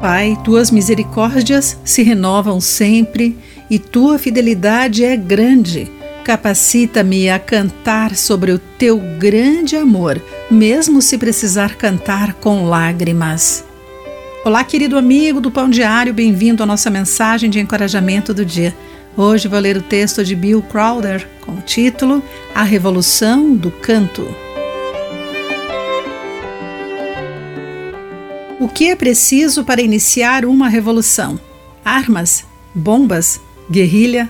Pai, tuas misericórdias se renovam sempre e tua fidelidade é grande. Capacita-me a cantar sobre o teu grande amor, mesmo se precisar cantar com lágrimas. Olá, querido amigo do Pão Diário, bem-vindo à nossa mensagem de encorajamento do dia. Hoje vou ler o texto de Bill Crowder com o título A Revolução do Canto. O que é preciso para iniciar uma revolução? Armas, bombas, guerrilha?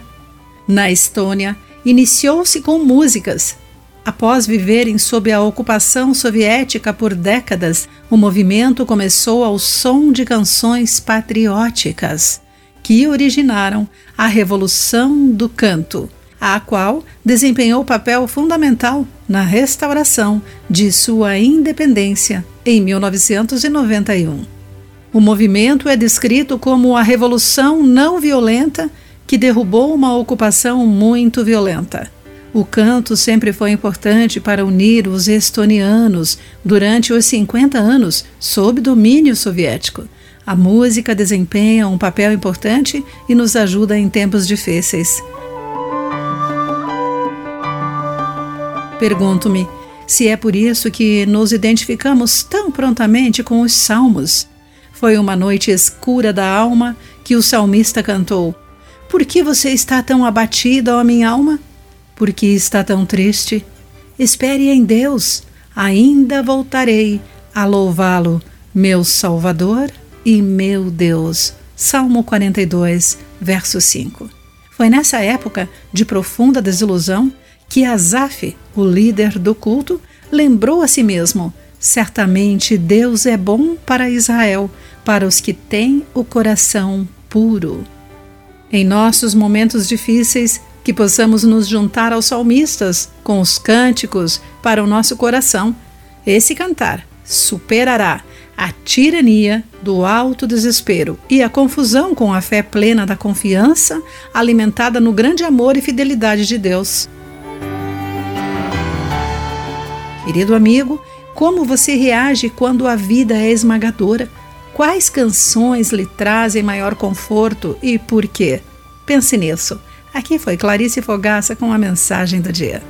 Na Estônia, iniciou-se com músicas. Após viverem sob a ocupação soviética por décadas, o movimento começou ao som de canções patrióticas, que originaram a Revolução do Canto a qual desempenhou papel fundamental na restauração de sua independência em 1991. O movimento é descrito como a revolução não violenta que derrubou uma ocupação muito violenta. O canto sempre foi importante para unir os estonianos durante os 50 anos sob domínio soviético. A música desempenha um papel importante e nos ajuda em tempos difíceis. Pergunto-me se é por isso que nos identificamos tão prontamente com os salmos. Foi uma noite escura da alma que o salmista cantou. Por que você está tão abatido, ó minha alma? Por que está tão triste? Espere em Deus, ainda voltarei a louvá-lo, meu Salvador e meu Deus. Salmo 42, verso 5. Foi nessa época de profunda desilusão que Asaf, o líder do culto, lembrou a si mesmo: certamente Deus é bom para Israel, para os que têm o coração puro. Em nossos momentos difíceis, que possamos nos juntar aos salmistas com os cânticos para o nosso coração. Esse cantar superará a tirania do alto desespero e a confusão com a fé plena da confiança alimentada no grande amor e fidelidade de Deus. Querido amigo, como você reage quando a vida é esmagadora? Quais canções lhe trazem maior conforto e por quê? Pense nisso. Aqui foi Clarice Fogaça com a mensagem do dia.